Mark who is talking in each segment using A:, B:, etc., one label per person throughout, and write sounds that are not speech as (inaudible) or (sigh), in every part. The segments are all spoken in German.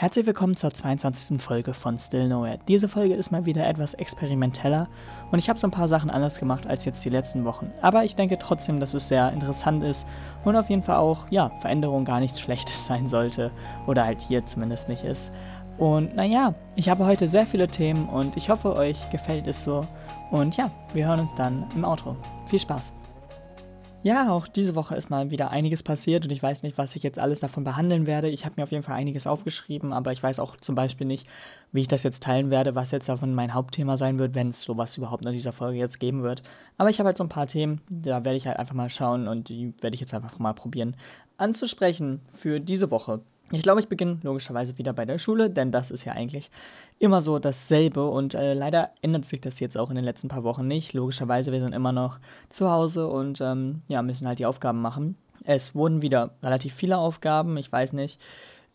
A: Herzlich willkommen zur 22. Folge von Still Nowhere. Diese Folge ist mal wieder etwas experimenteller und ich habe so ein paar Sachen anders gemacht als jetzt die letzten Wochen. Aber ich denke trotzdem, dass es sehr interessant ist und auf jeden Fall auch, ja, Veränderung gar nichts (laughs) Schlechtes sein sollte oder halt hier zumindest nicht ist. Und naja, ich habe heute sehr viele Themen und ich hoffe, euch gefällt es so. Und ja, wir hören uns dann im Outro. Viel Spaß! Ja, auch diese Woche ist mal wieder einiges passiert und ich weiß nicht, was ich jetzt alles davon behandeln werde. Ich habe mir auf jeden Fall einiges aufgeschrieben, aber ich weiß auch zum Beispiel nicht, wie ich das jetzt teilen werde, was jetzt davon mein Hauptthema sein wird, wenn es sowas überhaupt in dieser Folge jetzt geben wird. Aber ich habe halt so ein paar Themen, da werde ich halt einfach mal schauen und die werde ich jetzt einfach mal probieren anzusprechen für diese Woche. Ich glaube, ich beginne logischerweise wieder bei der Schule, denn das ist ja eigentlich immer so dasselbe und äh, leider ändert sich das jetzt auch in den letzten paar Wochen nicht. Logischerweise, wir sind immer noch zu Hause und ähm, ja, müssen halt die Aufgaben machen. Es wurden wieder relativ viele Aufgaben, ich weiß nicht.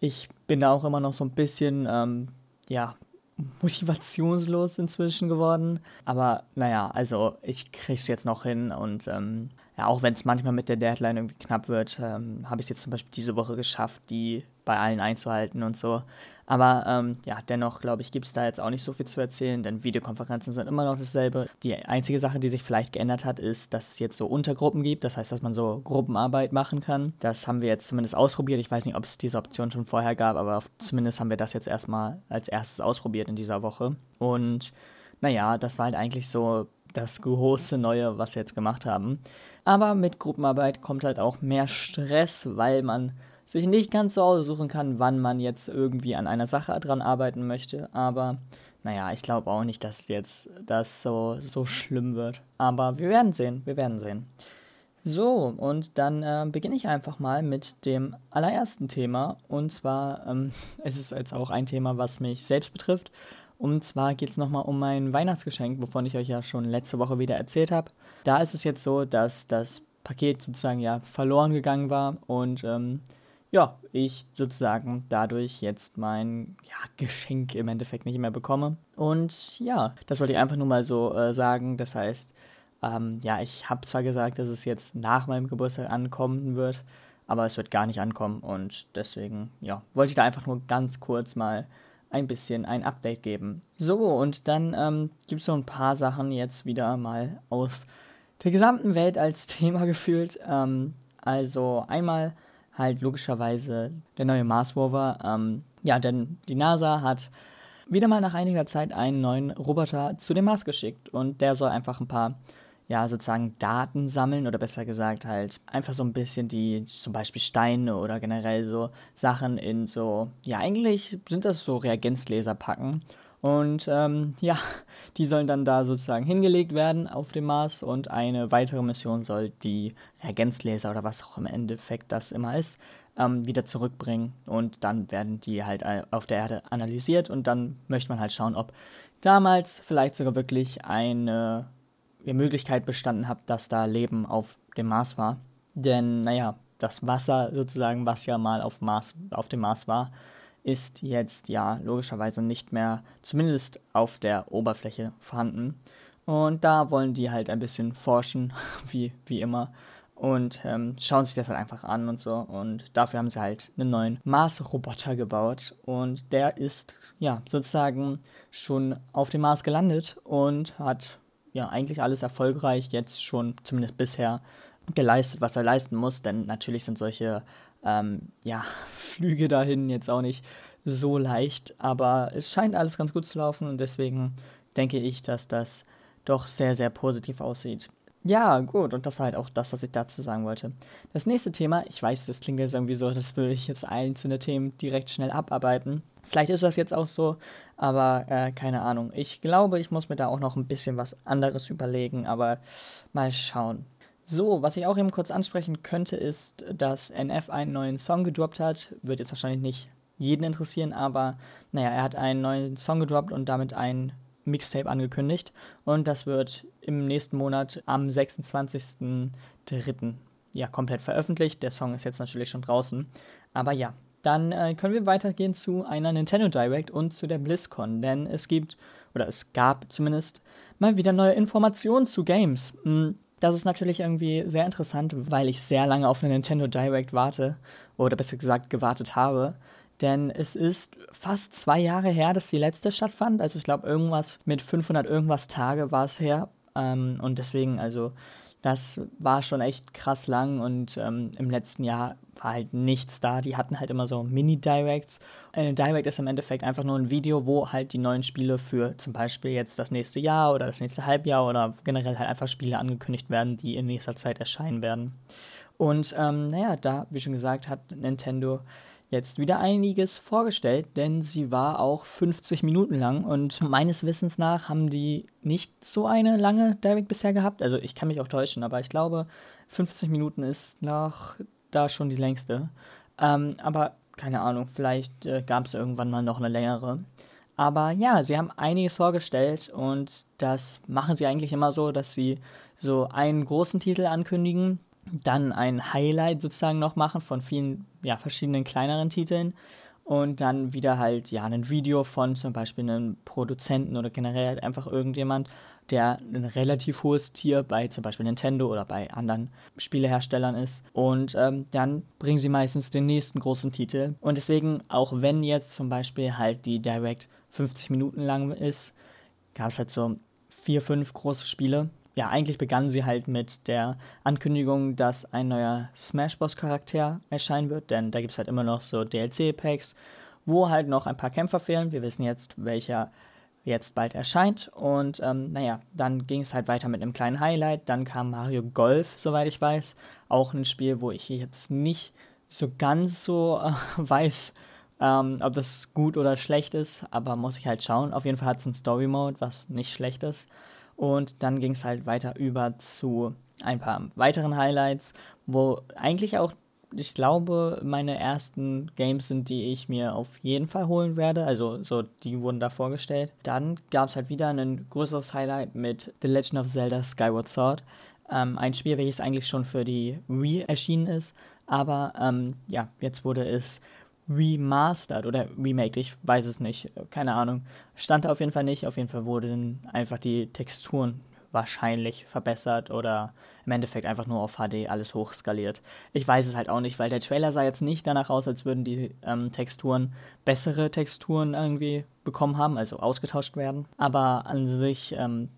A: Ich bin da auch immer noch so ein bisschen, ähm, ja, motivationslos inzwischen geworden. Aber naja, also ich kriege es jetzt noch hin und ähm, ja, auch wenn es manchmal mit der Deadline irgendwie knapp wird, ähm, habe ich es jetzt zum Beispiel diese Woche geschafft, die bei allen einzuhalten und so. Aber ähm, ja, dennoch glaube ich, gibt es da jetzt auch nicht so viel zu erzählen, denn Videokonferenzen sind immer noch dasselbe. Die einzige Sache, die sich vielleicht geändert hat, ist, dass es jetzt so Untergruppen gibt. Das heißt, dass man so Gruppenarbeit machen kann. Das haben wir jetzt zumindest ausprobiert. Ich weiß nicht, ob es diese Option schon vorher gab, aber zumindest haben wir das jetzt erstmal als erstes ausprobiert in dieser Woche. Und naja, das war halt eigentlich so das große Neue, was wir jetzt gemacht haben. Aber mit Gruppenarbeit kommt halt auch mehr Stress, weil man sich nicht ganz so aussuchen kann, wann man jetzt irgendwie an einer Sache dran arbeiten möchte. Aber naja, ich glaube auch nicht, dass jetzt das so, so schlimm wird. Aber wir werden sehen, wir werden sehen. So, und dann äh, beginne ich einfach mal mit dem allerersten Thema. Und zwar, ähm, (laughs) es ist jetzt auch ein Thema, was mich selbst betrifft. Und zwar geht es nochmal um mein Weihnachtsgeschenk, wovon ich euch ja schon letzte Woche wieder erzählt habe. Da ist es jetzt so, dass das Paket sozusagen ja verloren gegangen war und ähm, ja, ich sozusagen dadurch jetzt mein ja, Geschenk im Endeffekt nicht mehr bekomme. Und ja, das wollte ich einfach nur mal so äh, sagen. Das heißt, ähm, ja, ich habe zwar gesagt, dass es jetzt nach meinem Geburtstag ankommen wird, aber es wird gar nicht ankommen und deswegen, ja, wollte ich da einfach nur ganz kurz mal ein bisschen ein Update geben. So, und dann ähm, gibt es so ein paar Sachen jetzt wieder mal aus der gesamten Welt als (laughs) Thema gefühlt. Ähm, also einmal halt logischerweise der neue Mars Rover. Ähm, ja, denn die NASA hat wieder mal nach einiger Zeit einen neuen Roboter zu dem Mars geschickt und der soll einfach ein paar ja, sozusagen Daten sammeln oder besser gesagt halt einfach so ein bisschen die, zum Beispiel Steine oder generell so Sachen in so, ja, eigentlich sind das so Reagenzgläser packen. Und ähm, ja, die sollen dann da sozusagen hingelegt werden auf dem Mars und eine weitere Mission soll die Reagenzgläser oder was auch im Endeffekt das immer ist, ähm, wieder zurückbringen und dann werden die halt auf der Erde analysiert und dann möchte man halt schauen, ob damals vielleicht sogar wirklich eine Möglichkeit bestanden hat, dass da Leben auf dem Mars war. Denn, naja, das Wasser sozusagen, was ja mal auf, Mars, auf dem Mars war, ist jetzt ja logischerweise nicht mehr, zumindest auf der Oberfläche vorhanden. Und da wollen die halt ein bisschen forschen, (laughs) wie, wie immer, und ähm, schauen sich das halt einfach an und so. Und dafür haben sie halt einen neuen Mars-Roboter gebaut. Und der ist ja sozusagen schon auf dem Mars gelandet und hat ja eigentlich alles erfolgreich jetzt schon, zumindest bisher, geleistet, was er leisten muss. Denn natürlich sind solche ähm, ja, (laughs) Flüge dahin jetzt auch nicht so leicht, aber es scheint alles ganz gut zu laufen und deswegen denke ich, dass das doch sehr, sehr positiv aussieht. Ja, gut, und das war halt auch das, was ich dazu sagen wollte. Das nächste Thema, ich weiß, das klingt jetzt irgendwie so, das würde ich jetzt einzelne Themen direkt schnell abarbeiten. Vielleicht ist das jetzt auch so, aber äh, keine Ahnung. Ich glaube, ich muss mir da auch noch ein bisschen was anderes überlegen, aber mal schauen. So, was ich auch eben kurz ansprechen könnte, ist, dass NF einen neuen Song gedroppt hat. Wird jetzt wahrscheinlich nicht jeden interessieren, aber naja, er hat einen neuen Song gedroppt und damit ein Mixtape angekündigt. Und das wird im nächsten Monat am 26.03. ja komplett veröffentlicht. Der Song ist jetzt natürlich schon draußen. Aber ja, dann äh, können wir weitergehen zu einer Nintendo Direct und zu der BlizzCon, denn es gibt, oder es gab zumindest, mal wieder neue Informationen zu Games. Hm, das ist natürlich irgendwie sehr interessant, weil ich sehr lange auf eine Nintendo Direct warte, oder besser gesagt gewartet habe. denn es ist fast zwei Jahre her, dass die letzte stattfand. Also ich glaube, irgendwas mit 500 irgendwas Tage war es her. Ähm, und deswegen, also das war schon echt krass lang und ähm, im letzten Jahr war halt nichts da. Die hatten halt immer so Mini-Directs. Eine Direct ist im Endeffekt einfach nur ein Video, wo halt die neuen Spiele für zum Beispiel jetzt das nächste Jahr oder das nächste Halbjahr oder generell halt einfach Spiele angekündigt werden, die in nächster Zeit erscheinen werden. Und ähm, naja, da, wie schon gesagt, hat Nintendo jetzt wieder einiges vorgestellt, denn sie war auch 50 Minuten lang und meines Wissens nach haben die nicht so eine lange Direct bisher gehabt. Also ich kann mich auch täuschen, aber ich glaube 50 Minuten ist noch da schon die längste. Ähm, aber keine Ahnung, vielleicht äh, gab es irgendwann mal noch eine längere. Aber ja, sie haben einiges vorgestellt und das machen sie eigentlich immer so, dass sie so einen großen Titel ankündigen, dann ein Highlight sozusagen noch machen von vielen, ja, verschiedenen kleineren Titeln und dann wieder halt, ja, ein Video von zum Beispiel einem Produzenten oder generell halt einfach irgendjemand, der ein relativ hohes Tier bei zum Beispiel Nintendo oder bei anderen Spieleherstellern ist. Und ähm, dann bringen sie meistens den nächsten großen Titel. Und deswegen, auch wenn jetzt zum Beispiel halt die Direct 50 Minuten lang ist, gab es halt so vier, fünf große Spiele, ja, eigentlich begann sie halt mit der Ankündigung, dass ein neuer Smash Bros. Charakter erscheinen wird, denn da gibt es halt immer noch so DLC-Packs, wo halt noch ein paar Kämpfer fehlen. Wir wissen jetzt, welcher jetzt bald erscheint. Und ähm, naja, dann ging es halt weiter mit einem kleinen Highlight. Dann kam Mario Golf, soweit ich weiß. Auch ein Spiel, wo ich jetzt nicht so ganz so äh, (laughs) weiß, ähm, ob das gut oder schlecht ist, aber muss ich halt schauen. Auf jeden Fall hat es einen Story Mode, was nicht schlecht ist. Und dann ging es halt weiter über zu ein paar weiteren Highlights, wo eigentlich auch, ich glaube, meine ersten Games sind, die ich mir auf jeden Fall holen werde. Also so, die wurden da vorgestellt. Dann gab es halt wieder ein größeres Highlight mit The Legend of Zelda Skyward Sword. Ähm, ein Spiel, welches eigentlich schon für die Wii erschienen ist. Aber ähm, ja, jetzt wurde es remastered oder remake, ich weiß es nicht, keine Ahnung. Stand da auf jeden Fall nicht, auf jeden Fall wurden einfach die Texturen wahrscheinlich verbessert oder im Endeffekt einfach nur auf HD alles hochskaliert. Ich weiß es halt auch nicht, weil der Trailer sah jetzt nicht danach aus, als würden die ähm, Texturen bessere Texturen irgendwie bekommen haben, also ausgetauscht werden. Aber an sich ähm,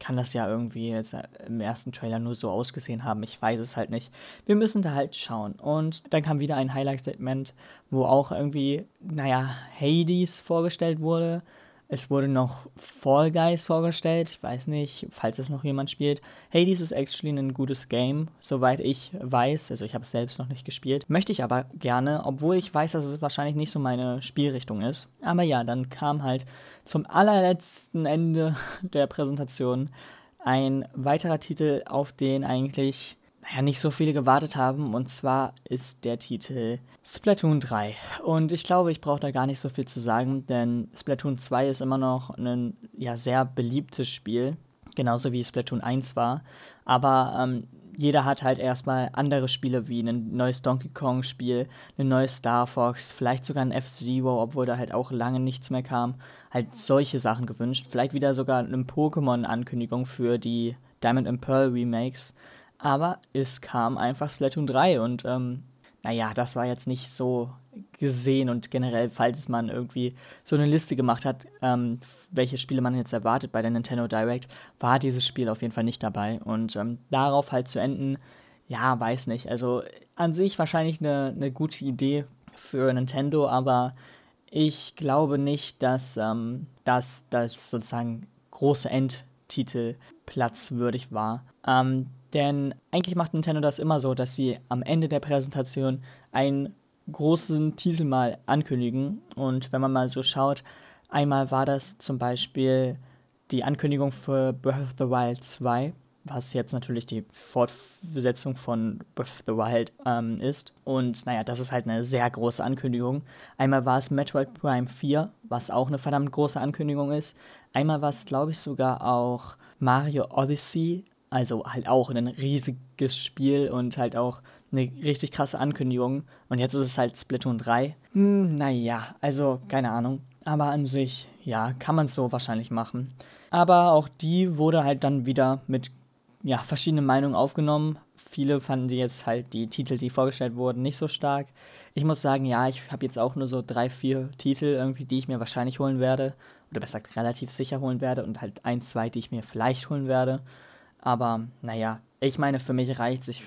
A: kann das ja irgendwie jetzt im ersten Trailer nur so ausgesehen haben. Ich weiß es halt nicht. Wir müssen da halt schauen. Und dann kam wieder ein Highlight-Statement, wo auch irgendwie, naja, Hades vorgestellt wurde. Es wurde noch Fall Guys vorgestellt. Ich weiß nicht, falls es noch jemand spielt. Hades ist actually ein gutes Game, soweit ich weiß. Also ich habe es selbst noch nicht gespielt. Möchte ich aber gerne, obwohl ich weiß, dass es wahrscheinlich nicht so meine Spielrichtung ist. Aber ja, dann kam halt zum allerletzten Ende (laughs) der Präsentation ein weiterer Titel, auf den eigentlich naja, nicht so viele gewartet haben. Und zwar ist der Titel Splatoon 3. Und ich glaube, ich brauche da gar nicht so viel zu sagen, denn Splatoon 2 ist immer noch ein ja, sehr beliebtes Spiel. Genauso wie Splatoon 1 war. Aber ähm, jeder hat halt erstmal andere Spiele wie ein neues Donkey Kong-Spiel, ein neues Star Fox, vielleicht sogar ein F-Zero, obwohl da halt auch lange nichts mehr kam. Halt solche Sachen gewünscht. Vielleicht wieder sogar eine Pokémon-Ankündigung für die Diamond and Pearl Remakes. Aber es kam einfach Splatoon 3 und ähm, naja, das war jetzt nicht so gesehen und generell, falls man irgendwie so eine Liste gemacht hat, ähm, welche Spiele man jetzt erwartet bei der Nintendo Direct, war dieses Spiel auf jeden Fall nicht dabei. Und ähm, darauf halt zu enden, ja, weiß nicht. Also an sich wahrscheinlich eine, eine gute Idee für Nintendo, aber ich glaube nicht, dass ähm, das, sozusagen große Endtitel platzwürdig war. Ähm, denn eigentlich macht Nintendo das immer so, dass sie am Ende der Präsentation einen großen Titel mal ankündigen. Und wenn man mal so schaut, einmal war das zum Beispiel die Ankündigung für Breath of the Wild 2, was jetzt natürlich die Fortsetzung von Breath of the Wild ähm, ist. Und naja, das ist halt eine sehr große Ankündigung. Einmal war es Metroid Prime 4, was auch eine verdammt große Ankündigung ist. Einmal war es, glaube ich, sogar auch Mario Odyssey, also halt auch ein riesiges Spiel und halt auch eine richtig krasse Ankündigung. Und jetzt ist es halt Splatoon 3. Hm, naja, also keine Ahnung. Aber an sich, ja, kann man es so wahrscheinlich machen. Aber auch die wurde halt dann wieder mit ja, verschiedenen Meinungen aufgenommen. Viele fanden die jetzt halt die Titel, die vorgestellt wurden, nicht so stark. Ich muss sagen, ja, ich habe jetzt auch nur so drei, vier Titel irgendwie, die ich mir wahrscheinlich holen werde. Oder besser gesagt, relativ sicher holen werde. Und halt ein, zwei, die ich mir vielleicht holen werde. Aber naja, ich meine, für mich reicht es. Ich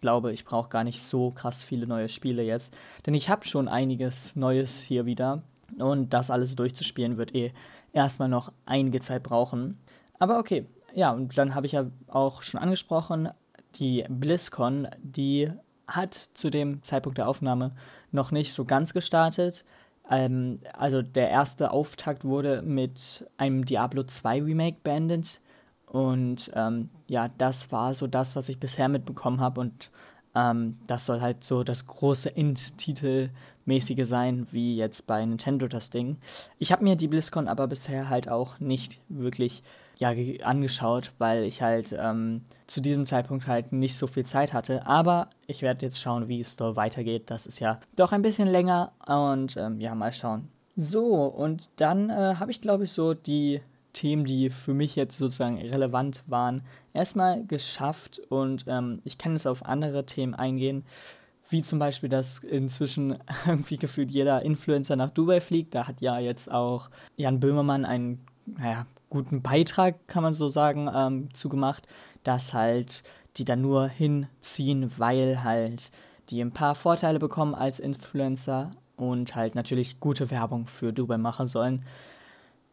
A: glaube, ich brauche gar nicht so krass viele neue Spiele jetzt. Denn ich habe schon einiges Neues hier wieder. Und das alles durchzuspielen wird eh erstmal noch einige Zeit brauchen. Aber okay, ja, und dann habe ich ja auch schon angesprochen, die BlizzCon, die hat zu dem Zeitpunkt der Aufnahme noch nicht so ganz gestartet. Ähm, also der erste Auftakt wurde mit einem Diablo 2 Remake beendet. Und ähm, ja, das war so das, was ich bisher mitbekommen habe. Und ähm, das soll halt so das große End-Titel-mäßige sein, wie jetzt bei Nintendo das Ding. Ich habe mir die BlizzCon aber bisher halt auch nicht wirklich ja, angeschaut, weil ich halt ähm, zu diesem Zeitpunkt halt nicht so viel Zeit hatte. Aber ich werde jetzt schauen, wie es da weitergeht. Das ist ja doch ein bisschen länger und ähm, ja, mal schauen. So, und dann äh, habe ich, glaube ich, so die Themen, die für mich jetzt sozusagen relevant waren, erstmal geschafft und ähm, ich kann jetzt auf andere Themen eingehen, wie zum Beispiel, dass inzwischen (laughs) irgendwie gefühlt jeder Influencer nach Dubai fliegt. Da hat ja jetzt auch Jan Böhmermann einen naja, guten Beitrag, kann man so sagen, ähm, zugemacht, dass halt die da nur hinziehen, weil halt die ein paar Vorteile bekommen als Influencer und halt natürlich gute Werbung für Dubai machen sollen.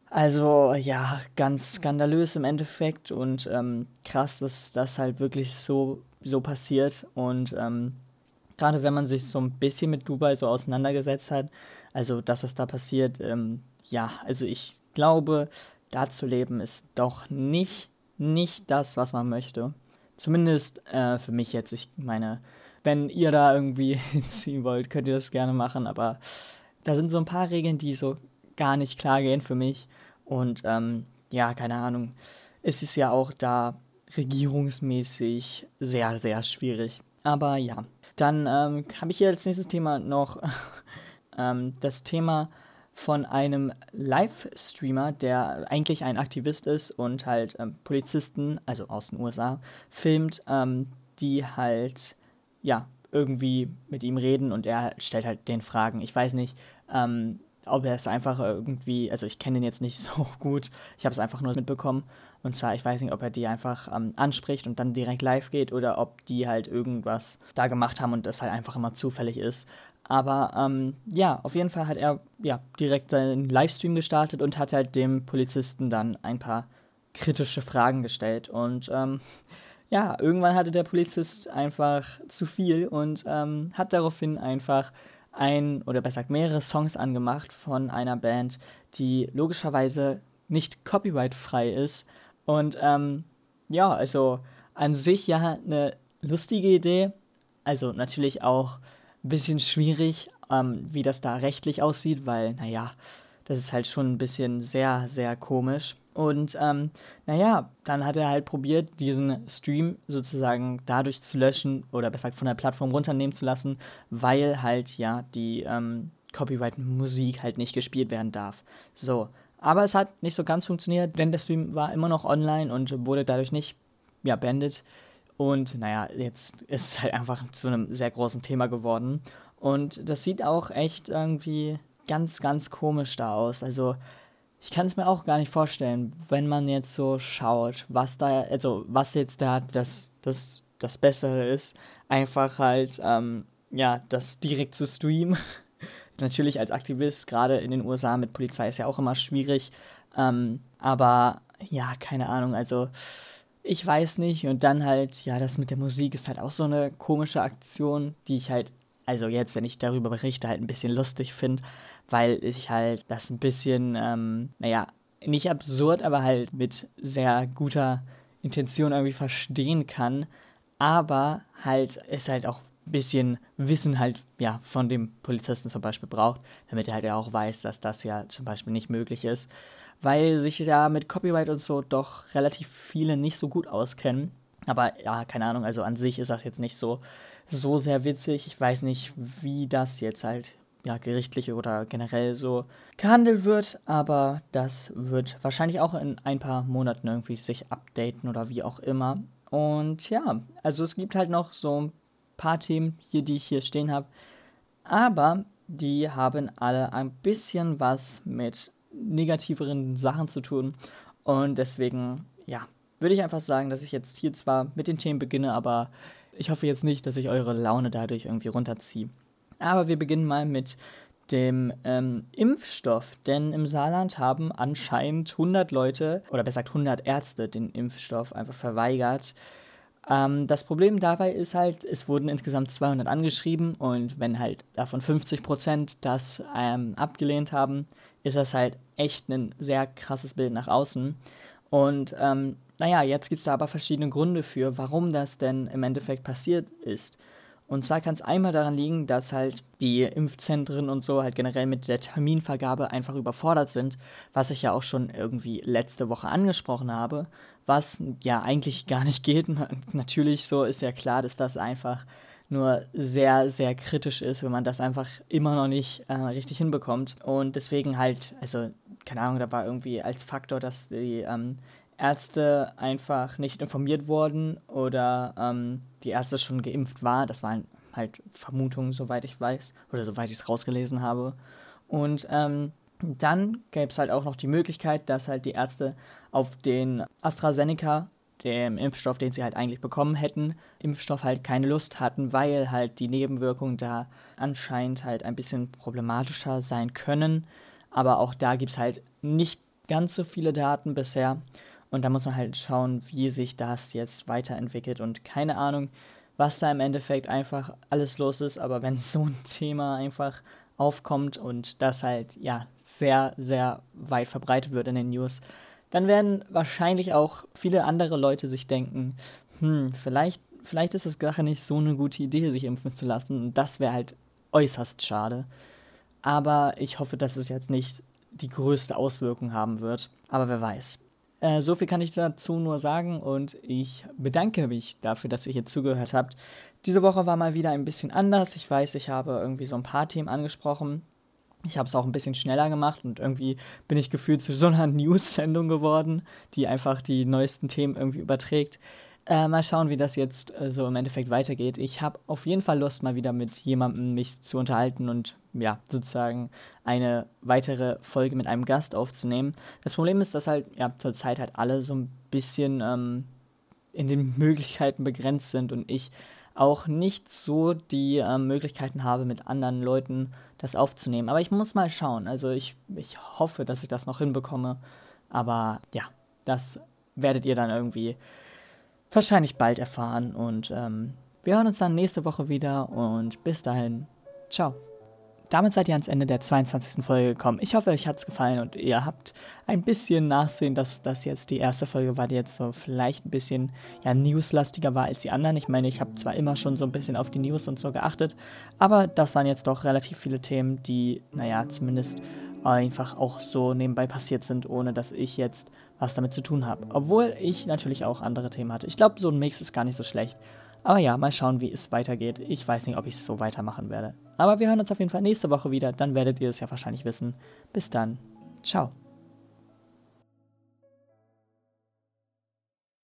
A: Also ja, ganz skandalös im Endeffekt und ähm, krass, dass das halt wirklich so, so passiert. Und ähm, gerade wenn man sich so ein bisschen mit Dubai so auseinandergesetzt hat, also das, was da passiert, ähm, ja, also ich glaube, da zu leben ist doch nicht, nicht das, was man möchte. Zumindest äh, für mich jetzt. Ich meine, wenn ihr da irgendwie (laughs) hinziehen wollt, könnt ihr das gerne machen, aber da sind so ein paar Regeln, die so gar nicht klar gehen für mich. Und ähm, ja, keine Ahnung. Es ist ja auch da regierungsmäßig sehr, sehr schwierig. Aber ja, dann ähm, habe ich hier als nächstes Thema noch (laughs) ähm, das Thema von einem Livestreamer, der eigentlich ein Aktivist ist und halt ähm, Polizisten, also aus den USA, filmt, ähm, die halt, ja, irgendwie mit ihm reden und er stellt halt den Fragen. Ich weiß nicht, ähm, ob er es einfach irgendwie, also ich kenne ihn jetzt nicht (laughs) so gut, ich habe es einfach nur mitbekommen. Und zwar, ich weiß nicht, ob er die einfach ähm, anspricht und dann direkt live geht oder ob die halt irgendwas da gemacht haben und das halt einfach immer zufällig ist. Aber ähm, ja, auf jeden Fall hat er ja direkt seinen Livestream gestartet und hat halt dem Polizisten dann ein paar kritische Fragen gestellt. Und ähm, (laughs) ja, irgendwann hatte der Polizist einfach zu viel und ähm, hat daraufhin einfach ein oder besser gesagt mehrere Songs angemacht von einer Band, die logischerweise nicht copyrightfrei ist. Und ähm, ja, also an sich ja eine lustige Idee. Also natürlich auch ein bisschen schwierig, ähm, wie das da rechtlich aussieht, weil, naja, das ist halt schon ein bisschen sehr, sehr komisch. Und ähm, naja, dann hat er halt probiert, diesen Stream sozusagen dadurch zu löschen oder besser gesagt von der Plattform runternehmen zu lassen, weil halt ja die ähm, Copyright-Musik halt nicht gespielt werden darf. So, aber es hat nicht so ganz funktioniert, denn der Stream war immer noch online und wurde dadurch nicht ja, beendet. Und naja, jetzt ist es halt einfach zu einem sehr großen Thema geworden. Und das sieht auch echt irgendwie ganz, ganz komisch da aus. Also ich kann es mir auch gar nicht vorstellen, wenn man jetzt so schaut, was da, also was jetzt da das, das, das Bessere ist, einfach halt, ähm, ja, das direkt zu streamen. (laughs) Natürlich als Aktivist, gerade in den USA mit Polizei ist ja auch immer schwierig. Ähm, aber ja, keine Ahnung, also ich weiß nicht. Und dann halt, ja, das mit der Musik ist halt auch so eine komische Aktion, die ich halt, also jetzt, wenn ich darüber berichte, halt ein bisschen lustig finde weil ich halt das ein bisschen, ähm, naja, nicht absurd, aber halt mit sehr guter Intention irgendwie verstehen kann. Aber halt es halt auch ein bisschen Wissen halt, ja, von dem Polizisten zum Beispiel braucht, damit er halt ja auch weiß, dass das ja zum Beispiel nicht möglich ist. Weil sich da mit Copyright und so doch relativ viele nicht so gut auskennen. Aber ja, keine Ahnung, also an sich ist das jetzt nicht so, so sehr witzig. Ich weiß nicht, wie das jetzt halt ja, gerichtlich oder generell so gehandelt wird, aber das wird wahrscheinlich auch in ein paar Monaten irgendwie sich updaten oder wie auch immer. Und ja, also es gibt halt noch so ein paar Themen hier, die ich hier stehen habe. aber die haben alle ein bisschen was mit negativeren Sachen zu tun. Und deswegen, ja, würde ich einfach sagen, dass ich jetzt hier zwar mit den Themen beginne, aber ich hoffe jetzt nicht, dass ich eure Laune dadurch irgendwie runterziehe. Aber wir beginnen mal mit dem ähm, Impfstoff, denn im Saarland haben anscheinend 100 Leute, oder besser gesagt 100 Ärzte, den Impfstoff einfach verweigert. Ähm, das Problem dabei ist halt, es wurden insgesamt 200 angeschrieben und wenn halt davon 50 Prozent das ähm, abgelehnt haben, ist das halt echt ein sehr krasses Bild nach außen. Und ähm, naja, jetzt gibt es da aber verschiedene Gründe für, warum das denn im Endeffekt passiert ist. Und zwar kann es einmal daran liegen, dass halt die Impfzentren und so halt generell mit der Terminvergabe einfach überfordert sind, was ich ja auch schon irgendwie letzte Woche angesprochen habe, was ja eigentlich gar nicht geht. Natürlich so ist ja klar, dass das einfach nur sehr, sehr kritisch ist, wenn man das einfach immer noch nicht äh, richtig hinbekommt. Und deswegen halt, also keine Ahnung, da war irgendwie als Faktor, dass die ähm, Ärzte einfach nicht informiert wurden oder ähm, die Ärzte schon geimpft war. Das waren halt Vermutungen, soweit ich weiß, oder soweit ich es rausgelesen habe. Und ähm, dann gäbe es halt auch noch die Möglichkeit, dass halt die Ärzte auf den AstraZeneca, dem Impfstoff, den sie halt eigentlich bekommen hätten, Impfstoff halt keine Lust hatten, weil halt die Nebenwirkungen da anscheinend halt ein bisschen problematischer sein können. Aber auch da gibt es halt nicht ganz so viele Daten bisher. Und da muss man halt schauen, wie sich das jetzt weiterentwickelt. Und keine Ahnung, was da im Endeffekt einfach alles los ist. Aber wenn (laughs) so ein Thema einfach aufkommt und das halt ja sehr, sehr weit verbreitet wird in den News, dann werden wahrscheinlich auch viele andere Leute sich denken, hm, vielleicht, vielleicht ist das Sache nicht so eine gute Idee, sich impfen zu lassen. Und das wäre halt äußerst schade. Aber ich hoffe, dass es jetzt nicht die größte Auswirkung haben wird. Aber wer weiß. Äh, so viel kann ich dazu nur sagen und ich bedanke mich dafür, dass ihr hier zugehört habt. Diese Woche war mal wieder ein bisschen anders. Ich weiß, ich habe irgendwie so ein paar Themen angesprochen. Ich habe es auch ein bisschen schneller gemacht und irgendwie bin ich gefühlt zu so einer (laughs) News-Sendung geworden, die einfach die neuesten Themen irgendwie überträgt. Äh, mal schauen, wie das jetzt äh, so im Endeffekt weitergeht. Ich habe auf jeden Fall Lust, mal wieder mit jemandem mich zu unterhalten und ja, sozusagen eine weitere Folge mit einem Gast aufzunehmen. Das Problem ist, dass halt ja zurzeit halt alle so ein bisschen ähm, in den Möglichkeiten begrenzt sind und ich auch nicht so die ähm, Möglichkeiten habe, mit anderen Leuten das aufzunehmen. Aber ich muss mal schauen. Also ich, ich hoffe, dass ich das noch hinbekomme. Aber ja, das werdet ihr dann irgendwie wahrscheinlich bald erfahren. Und ähm, wir hören uns dann nächste Woche wieder und bis dahin, ciao. Damit seid ihr ans Ende der 22. Folge gekommen. Ich hoffe, euch hat es gefallen und ihr habt ein bisschen nachsehen, dass das jetzt die erste Folge war, die jetzt so vielleicht ein bisschen ja, newslastiger war als die anderen. Ich meine, ich habe zwar immer schon so ein bisschen auf die News und so geachtet, aber das waren jetzt doch relativ viele Themen, die, naja, zumindest einfach auch so nebenbei passiert sind, ohne dass ich jetzt was damit zu tun habe. Obwohl ich natürlich auch andere Themen hatte. Ich glaube, so ein Mix ist gar nicht so schlecht. Aber ja, mal schauen, wie es weitergeht. Ich weiß nicht, ob ich es so weitermachen werde. Aber wir hören uns auf jeden Fall nächste Woche wieder. Dann werdet ihr es ja wahrscheinlich wissen. Bis dann. Ciao.